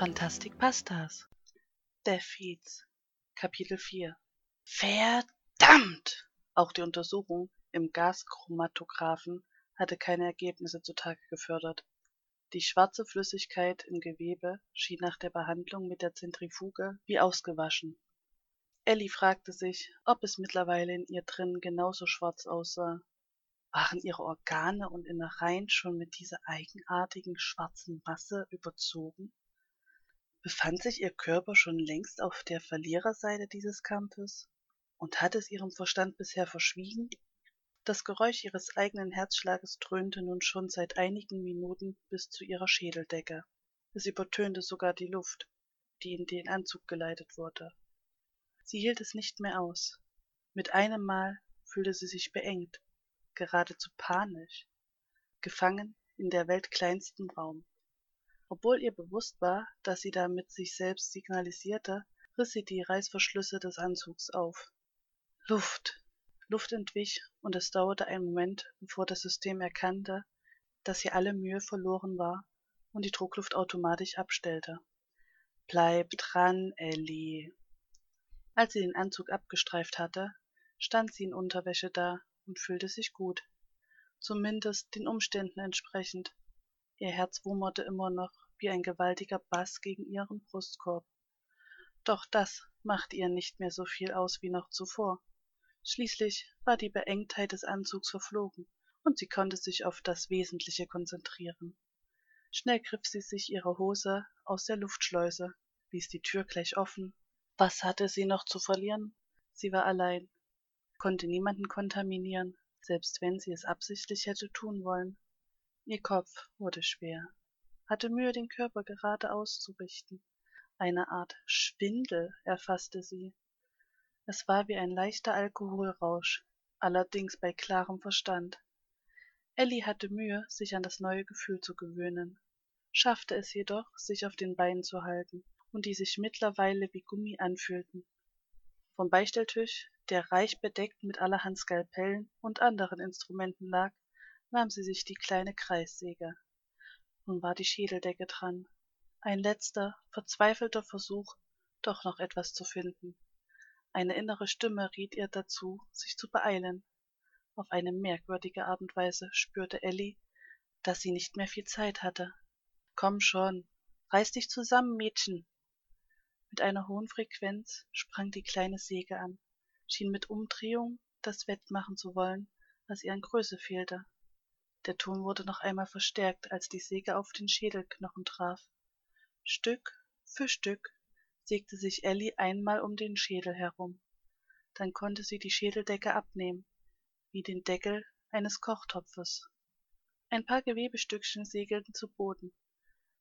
Fantastik Pastas. Deathfeeds. Kapitel 4 Verdammt! Auch die Untersuchung im Gaschromatographen hatte keine Ergebnisse zutage gefördert. Die schwarze Flüssigkeit im Gewebe schien nach der Behandlung mit der Zentrifuge wie ausgewaschen. Ellie fragte sich, ob es mittlerweile in ihr drinnen genauso schwarz aussah. Waren ihre Organe und Innereien schon mit dieser eigenartigen schwarzen Masse überzogen? Befand sich ihr Körper schon längst auf der Verliererseite dieses Kampfes? Und hatte es ihrem Verstand bisher verschwiegen? Das Geräusch ihres eigenen Herzschlages dröhnte nun schon seit einigen Minuten bis zu ihrer Schädeldecke. Es übertönte sogar die Luft, die in den Anzug geleitet wurde. Sie hielt es nicht mehr aus. Mit einem Mal fühlte sie sich beengt, geradezu panisch, gefangen in der Welt kleinstem Raum. Obwohl ihr bewusst war, dass sie damit sich selbst signalisierte, riss sie die Reißverschlüsse des Anzugs auf. Luft, Luft entwich, und es dauerte einen Moment, bevor das System erkannte, dass hier alle Mühe verloren war und die Druckluft automatisch abstellte. Bleib dran, Ellie. Als sie den Anzug abgestreift hatte, stand sie in Unterwäsche da und fühlte sich gut. Zumindest den Umständen entsprechend. Ihr Herz wummerte immer noch wie ein gewaltiger Bass gegen ihren Brustkorb. Doch das machte ihr nicht mehr so viel aus wie noch zuvor. Schließlich war die Beengtheit des Anzugs verflogen, und sie konnte sich auf das Wesentliche konzentrieren. Schnell griff sie sich ihre Hose aus der Luftschleuse, ließ die Tür gleich offen. Was hatte sie noch zu verlieren? Sie war allein, konnte niemanden kontaminieren, selbst wenn sie es absichtlich hätte tun wollen. Ihr Kopf wurde schwer, hatte Mühe, den Körper gerade auszurichten. Eine Art Schwindel erfasste sie. Es war wie ein leichter Alkoholrausch, allerdings bei klarem Verstand. Ellie hatte Mühe, sich an das neue Gefühl zu gewöhnen, schaffte es jedoch, sich auf den Beinen zu halten, und die sich mittlerweile wie Gummi anfühlten. Vom Beistelltisch, der reich bedeckt mit allerhand Skalpellen und anderen Instrumenten lag, nahm sie sich die kleine Kreissäge. Nun war die Schädeldecke dran. Ein letzter, verzweifelter Versuch, doch noch etwas zu finden. Eine innere Stimme riet ihr dazu, sich zu beeilen. Auf eine merkwürdige Art und Weise spürte Ellie, dass sie nicht mehr viel Zeit hatte. Komm schon, reiß dich zusammen, Mädchen. Mit einer hohen Frequenz sprang die kleine Säge an, schien mit Umdrehung das wettmachen zu wollen, was ihr an Größe fehlte. Der Ton wurde noch einmal verstärkt, als die Säge auf den Schädelknochen traf. Stück für Stück sägte sich Ellie einmal um den Schädel herum. Dann konnte sie die Schädeldecke abnehmen, wie den Deckel eines Kochtopfes. Ein paar Gewebestückchen segelten zu Boden,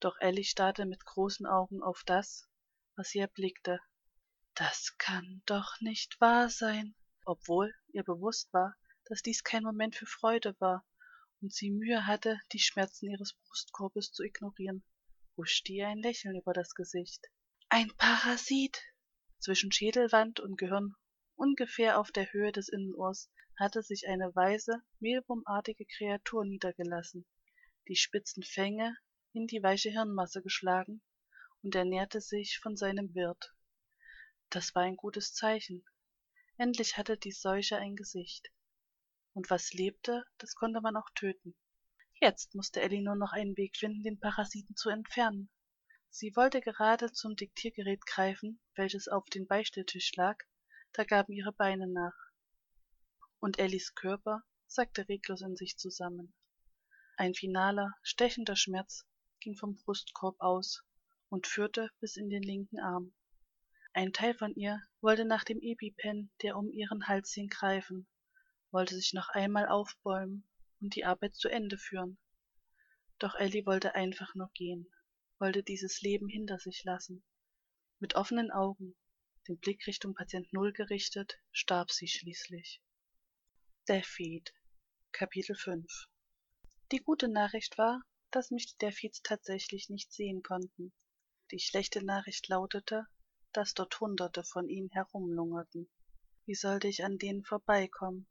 doch Ellie starrte mit großen Augen auf das, was sie erblickte. Das kann doch nicht wahr sein, obwohl ihr bewusst war, dass dies kein Moment für Freude war und sie Mühe hatte, die Schmerzen ihres Brustkorbes zu ignorieren, huschte ihr ein Lächeln über das Gesicht. Ein Parasit! Zwischen Schädelwand und Gehirn, ungefähr auf der Höhe des Innenohrs, hatte sich eine weiße, mehlwurmartige Kreatur niedergelassen, die spitzen Fänge in die weiche Hirnmasse geschlagen und ernährte sich von seinem Wirt. Das war ein gutes Zeichen. Endlich hatte die Seuche ein Gesicht. Und was lebte, das konnte man auch töten. Jetzt musste Ellie nur noch einen Weg finden, den Parasiten zu entfernen. Sie wollte gerade zum Diktiergerät greifen, welches auf dem Beistelltisch lag, da gaben ihre Beine nach. Und Ellis Körper sackte reglos in sich zusammen. Ein finaler, stechender Schmerz ging vom Brustkorb aus und führte bis in den linken Arm. Ein Teil von ihr wollte nach dem Epipen, der um ihren Hals hing, greifen, wollte sich noch einmal aufbäumen und die Arbeit zu Ende führen. Doch Ellie wollte einfach nur gehen wollte dieses Leben hinter sich lassen. Mit offenen Augen, den Blick Richtung Patient Null gerichtet, starb sie schließlich. Deathfeed Kapitel 5 Die gute Nachricht war, dass mich die Deathfeeds tatsächlich nicht sehen konnten. Die schlechte Nachricht lautete, dass dort Hunderte von ihnen herumlungerten. Wie sollte ich an denen vorbeikommen?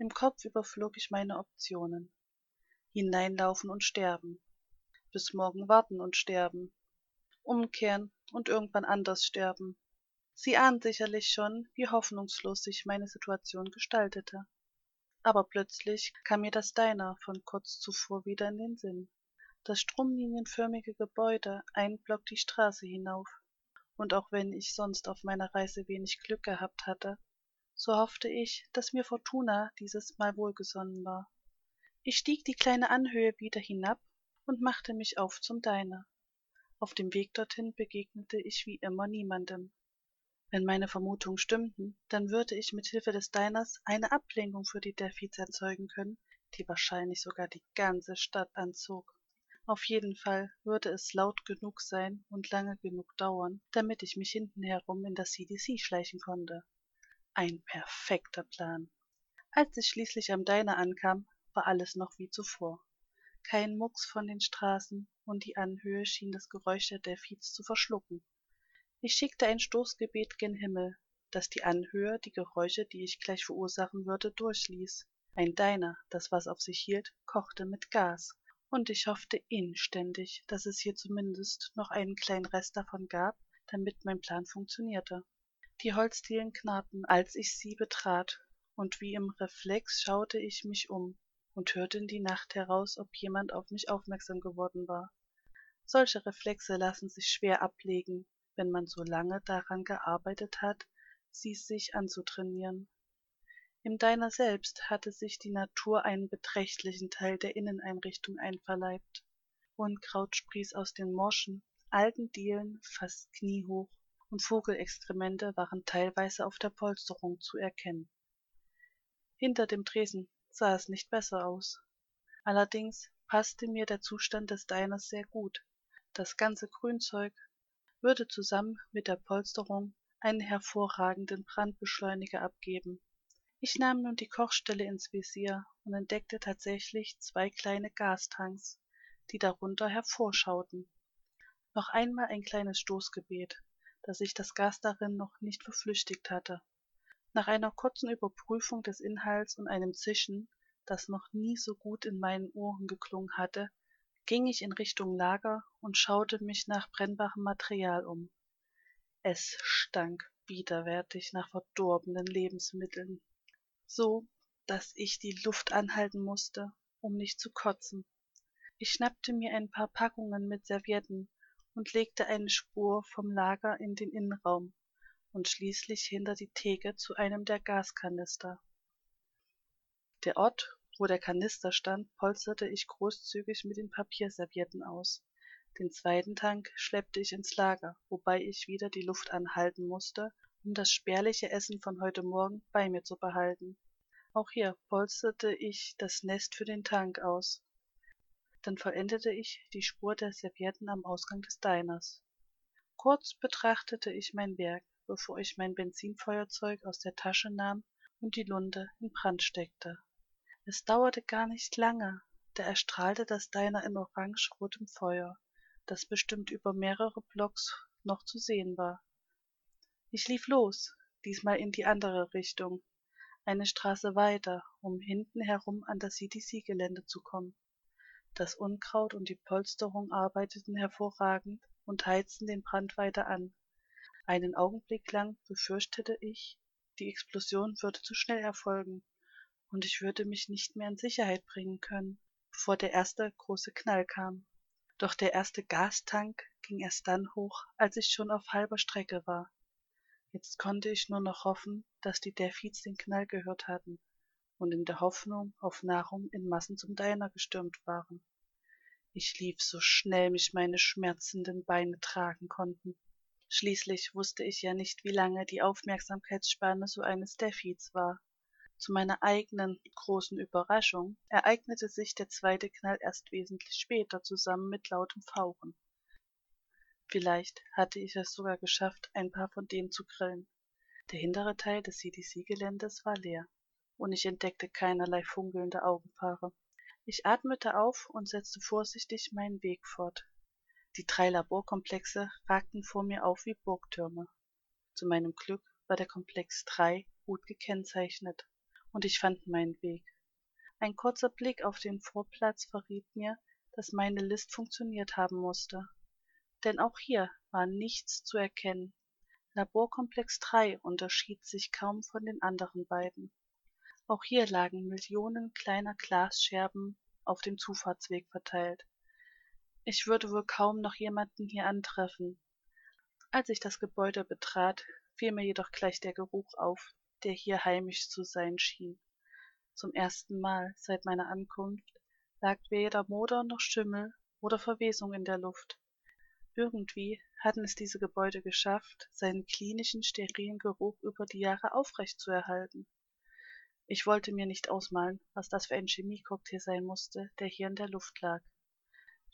Im Kopf überflog ich meine Optionen. Hineinlaufen und sterben, bis morgen warten und sterben, umkehren und irgendwann anders sterben. Sie ahnen sicherlich schon, wie hoffnungslos sich meine Situation gestaltete. Aber plötzlich kam mir das Diner von kurz zuvor wieder in den Sinn. Das stromlinienförmige Gebäude einen Block die Straße hinauf. Und auch wenn ich sonst auf meiner Reise wenig Glück gehabt hatte, so hoffte ich, dass mir Fortuna dieses Mal wohlgesonnen war. Ich stieg die kleine Anhöhe wieder hinab und machte mich auf zum Diner. Auf dem Weg dorthin begegnete ich wie immer niemandem. Wenn meine Vermutungen stimmten, dann würde ich mit Hilfe des Diners eine Ablenkung für die Deaths erzeugen können, die wahrscheinlich sogar die ganze Stadt anzog. Auf jeden Fall würde es laut genug sein und lange genug dauern, damit ich mich hinten herum in das CDC schleichen konnte. Ein perfekter Plan. Als ich schließlich am Diner ankam, war alles noch wie zuvor. Kein mucks von den straßen und die anhöhe schien das geräusch der delphins zu verschlucken. Ich schickte ein stoßgebet gen himmel dass die anhöhe die geräusche die ich gleich verursachen würde durchließ. Ein diner das was auf sich hielt kochte mit gas. Und ich hoffte inständig dass es hier zumindest noch einen kleinen rest davon gab damit mein plan funktionierte die holzdielen knarrten als ich sie betrat und wie im reflex schaute ich mich um und hörte in die Nacht heraus, ob jemand auf mich aufmerksam geworden war. Solche Reflexe lassen sich schwer ablegen, wenn man so lange daran gearbeitet hat, sie sich anzutrainieren. Im Diner selbst hatte sich die Natur einen beträchtlichen Teil der Inneneinrichtung einverleibt. Unkraut sprieß aus den morschen, alten Dielen fast kniehoch, und Vogelexkremente waren teilweise auf der Polsterung zu erkennen. Hinter dem Tresen sah es nicht besser aus. Allerdings passte mir der Zustand des Diners sehr gut. Das ganze Grünzeug würde zusammen mit der Polsterung einen hervorragenden Brandbeschleuniger abgeben. Ich nahm nun die Kochstelle ins Visier und entdeckte tatsächlich zwei kleine Gastanks, die darunter hervorschauten. Noch einmal ein kleines Stoßgebet, dass ich das Gas darin noch nicht verflüchtigt hatte. Nach einer kurzen Überprüfung des Inhalts und einem Zischen, das noch nie so gut in meinen Ohren geklungen hatte, ging ich in Richtung Lager und schaute mich nach brennbarem Material um. Es stank widerwärtig nach verdorbenen Lebensmitteln, so dass ich die Luft anhalten musste, um nicht zu kotzen. Ich schnappte mir ein paar Packungen mit Servietten und legte eine Spur vom Lager in den Innenraum und schließlich hinter die Theke zu einem der Gaskanister. Der Ort, wo der Kanister stand, polsterte ich großzügig mit den Papierservietten aus. Den zweiten Tank schleppte ich ins Lager, wobei ich wieder die Luft anhalten musste, um das spärliche Essen von heute Morgen bei mir zu behalten. Auch hier polsterte ich das Nest für den Tank aus. Dann vollendete ich die Spur der Servietten am Ausgang des Diners. Kurz betrachtete ich mein Werk bevor ich mein benzinfeuerzeug aus der tasche nahm und die lunte in brand steckte. Es dauerte gar nicht lange da erstrahlte das diner in orangerotem feuer das bestimmt über mehrere blocks noch zu sehen war. Ich lief los diesmal in die andere richtung eine straße weiter um hinten herum an das cdc gelände zu kommen das unkraut und die polsterung arbeiteten hervorragend und heizten den brand weiter an. Einen augenblick lang befürchtete ich die explosion würde zu schnell erfolgen und ich würde mich nicht mehr in sicherheit bringen können bevor der erste große knall kam. Doch der erste gastank ging erst dann hoch als ich schon auf halber strecke war. Jetzt konnte ich nur noch hoffen dass die Deaths den knall gehört hatten und in der hoffnung auf nahrung in massen zum diner gestürmt waren ich lief so schnell mich meine schmerzenden beine tragen konnten Schließlich wusste ich ja nicht, wie lange die Aufmerksamkeitsspanne so eines Deaths war. Zu meiner eigenen großen Überraschung ereignete sich der zweite Knall erst wesentlich später zusammen mit lautem Fauchen. Vielleicht hatte ich es sogar geschafft, ein paar von denen zu grillen. Der hintere Teil des CDC-Geländes war leer, und ich entdeckte keinerlei funkelnde Augenpaare. Ich atmete auf und setzte vorsichtig meinen Weg fort. Die drei Laborkomplexe ragten vor mir auf wie Burgtürme. Zu meinem Glück war der Komplex 3 gut gekennzeichnet, und ich fand meinen Weg. Ein kurzer Blick auf den Vorplatz verriet mir, dass meine List funktioniert haben musste. denn auch hier war nichts zu erkennen. Laborkomplex 3 unterschied sich kaum von den anderen beiden. Auch hier lagen Millionen kleiner Glasscherben auf dem Zufahrtsweg verteilt. Ich würde wohl kaum noch jemanden hier antreffen. Als ich das Gebäude betrat, fiel mir jedoch gleich der Geruch auf, der hier heimisch zu sein schien. Zum ersten Mal seit meiner Ankunft lag weder Moder noch Schimmel oder Verwesung in der Luft. Irgendwie hatten es diese Gebäude geschafft, seinen klinischen, sterilen Geruch über die Jahre aufrecht zu erhalten. Ich wollte mir nicht ausmalen, was das für ein Chemiecocktail sein musste, der hier in der Luft lag.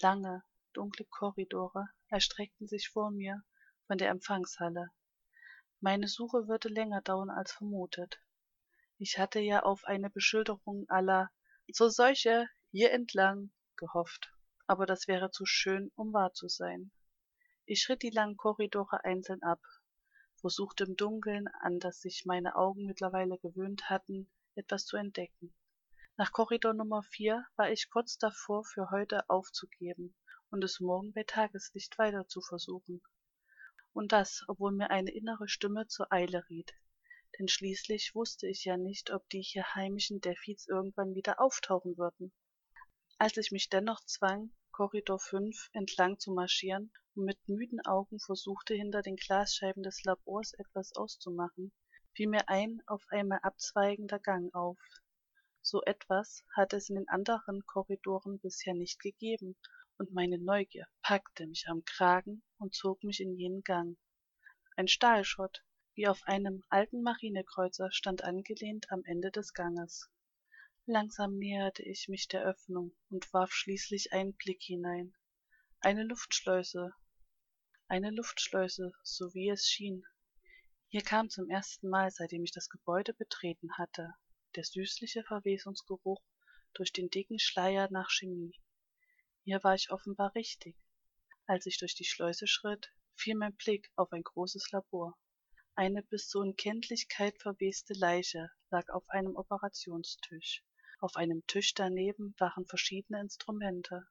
Lange, dunkle Korridore erstreckten sich vor mir von der Empfangshalle. Meine Suche würde länger dauern als vermutet. Ich hatte ja auf eine Beschilderung aller »Zur Seuche, hier entlang« gehofft, aber das wäre zu schön, um wahr zu sein. Ich schritt die langen Korridore einzeln ab, versuchte im Dunkeln, an das sich meine Augen mittlerweile gewöhnt hatten, etwas zu entdecken. Nach Korridor Nummer vier war ich kurz davor, für heute aufzugeben und es morgen bei Tageslicht weiter zu versuchen. Und das, obwohl mir eine innere Stimme zur Eile riet, denn schließlich wusste ich ja nicht, ob die hier heimischen Defiz irgendwann wieder auftauchen würden. Als ich mich dennoch zwang, Korridor 5 entlang zu marschieren und mit müden Augen versuchte, hinter den Glasscheiben des Labors etwas auszumachen, fiel mir ein auf einmal abzweigender Gang auf. So etwas hatte es in den anderen Korridoren bisher nicht gegeben, und meine Neugier packte mich am Kragen und zog mich in jenen Gang. Ein Stahlschott, wie auf einem alten Marinekreuzer, stand angelehnt am Ende des Ganges. Langsam näherte ich mich der Öffnung und warf schließlich einen Blick hinein. Eine Luftschleuse. Eine Luftschleuse, so wie es schien. Hier kam zum ersten Mal, seitdem ich das Gebäude betreten hatte, der süßliche Verwesungsgeruch durch den dicken Schleier nach Chemie. Hier war ich offenbar richtig. Als ich durch die Schleuse schritt, fiel mein Blick auf ein großes Labor. Eine bis zur Unkenntlichkeit verweste Leiche lag auf einem Operationstisch. Auf einem Tisch daneben waren verschiedene Instrumente.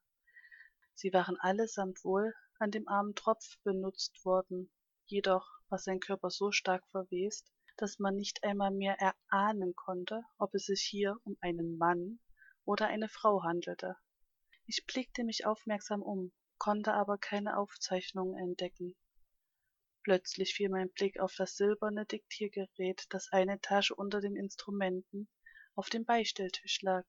Sie waren allesamt wohl an dem armen Tropf benutzt worden, jedoch war sein Körper so stark verwest, dass man nicht einmal mehr erahnen konnte, ob es sich hier um einen Mann oder eine Frau handelte. Ich blickte mich aufmerksam um, konnte aber keine Aufzeichnungen entdecken. Plötzlich fiel mein Blick auf das silberne Diktiergerät, das eine Etage unter den Instrumenten auf dem Beistelltisch lag.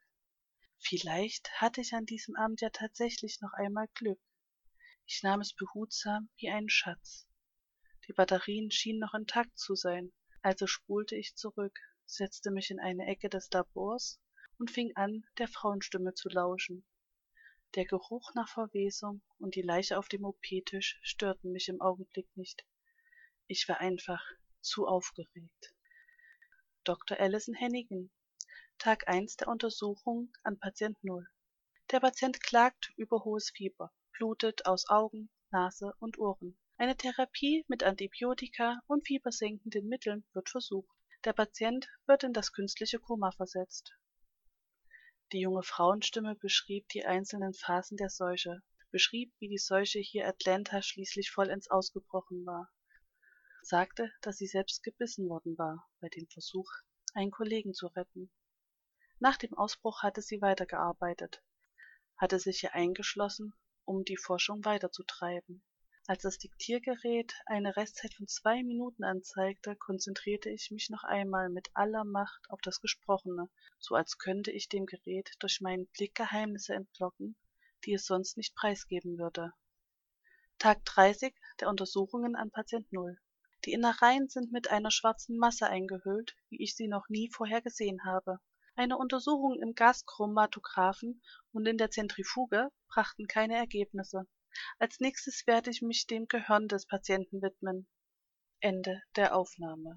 Vielleicht hatte ich an diesem Abend ja tatsächlich noch einmal Glück. Ich nahm es behutsam wie einen Schatz. Die Batterien schienen noch intakt zu sein, also spulte ich zurück, setzte mich in eine Ecke des Labors und fing an, der Frauenstimme zu lauschen. Der Geruch nach Verwesung und die Leiche auf dem OP-Tisch störten mich im Augenblick nicht. Ich war einfach zu aufgeregt. Dr. Allison Hennigan Tag 1 der Untersuchung an Patient 0. Der Patient klagt über hohes Fieber, blutet aus Augen, Nase und Ohren. Eine Therapie mit Antibiotika und fiebersenkenden Mitteln wird versucht. Der Patient wird in das künstliche Koma versetzt. Die junge Frauenstimme beschrieb die einzelnen Phasen der Seuche, beschrieb, wie die Seuche hier Atlanta schließlich vollends ausgebrochen war, sagte, dass sie selbst gebissen worden war bei dem Versuch, einen Kollegen zu retten. Nach dem Ausbruch hatte sie weitergearbeitet, hatte sich hier eingeschlossen, um die Forschung weiterzutreiben. Als das Diktiergerät eine Restzeit von zwei Minuten anzeigte, konzentrierte ich mich noch einmal mit aller Macht auf das Gesprochene, so als könnte ich dem Gerät durch meinen Blick Geheimnisse entlocken, die es sonst nicht preisgeben würde. Tag 30 der Untersuchungen an Patient Null. Die Innereien sind mit einer schwarzen Masse eingehüllt, wie ich sie noch nie vorher gesehen habe. Eine Untersuchung im Gaschromatographen und in der Zentrifuge brachten keine Ergebnisse. Als nächstes werde ich mich dem Gehirn des Patienten widmen. Ende der Aufnahme